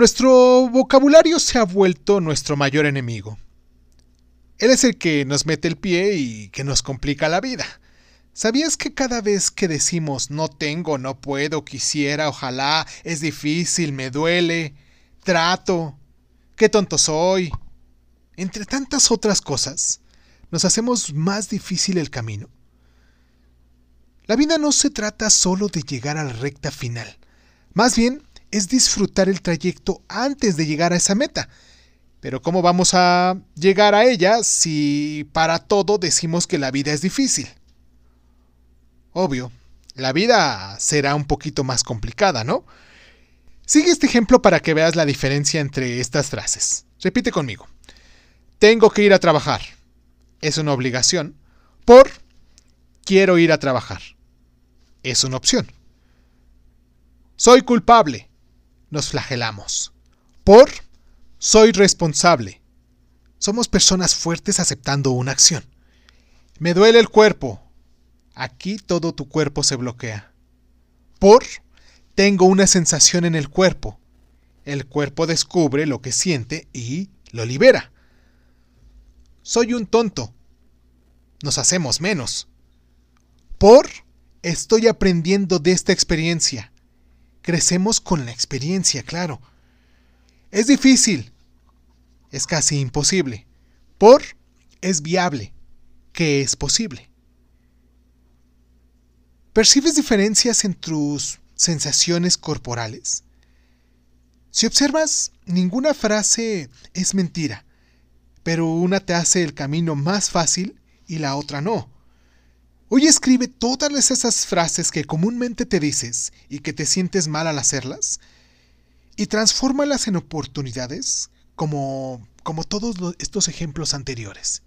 Nuestro vocabulario se ha vuelto nuestro mayor enemigo. Él es el que nos mete el pie y que nos complica la vida. ¿Sabías que cada vez que decimos no tengo, no puedo, quisiera, ojalá, es difícil, me duele, trato, qué tonto soy, entre tantas otras cosas, nos hacemos más difícil el camino? La vida no se trata solo de llegar a la recta final, más bien es disfrutar el trayecto antes de llegar a esa meta. Pero ¿cómo vamos a llegar a ella si para todo decimos que la vida es difícil? Obvio, la vida será un poquito más complicada, ¿no? Sigue este ejemplo para que veas la diferencia entre estas frases. Repite conmigo. Tengo que ir a trabajar. Es una obligación. Por quiero ir a trabajar. Es una opción. Soy culpable. Nos flagelamos. Por soy responsable. Somos personas fuertes aceptando una acción. Me duele el cuerpo. Aquí todo tu cuerpo se bloquea. Por tengo una sensación en el cuerpo. El cuerpo descubre lo que siente y lo libera. Soy un tonto. Nos hacemos menos. Por estoy aprendiendo de esta experiencia. Crecemos con la experiencia, claro. Es difícil. Es casi imposible. Por es viable, que es posible. ¿Percibes diferencias en tus sensaciones corporales? Si observas, ninguna frase es mentira, pero una te hace el camino más fácil y la otra no. Hoy escribe todas esas frases que comúnmente te dices y que te sientes mal al hacerlas y transfórmalas en oportunidades como, como todos estos ejemplos anteriores.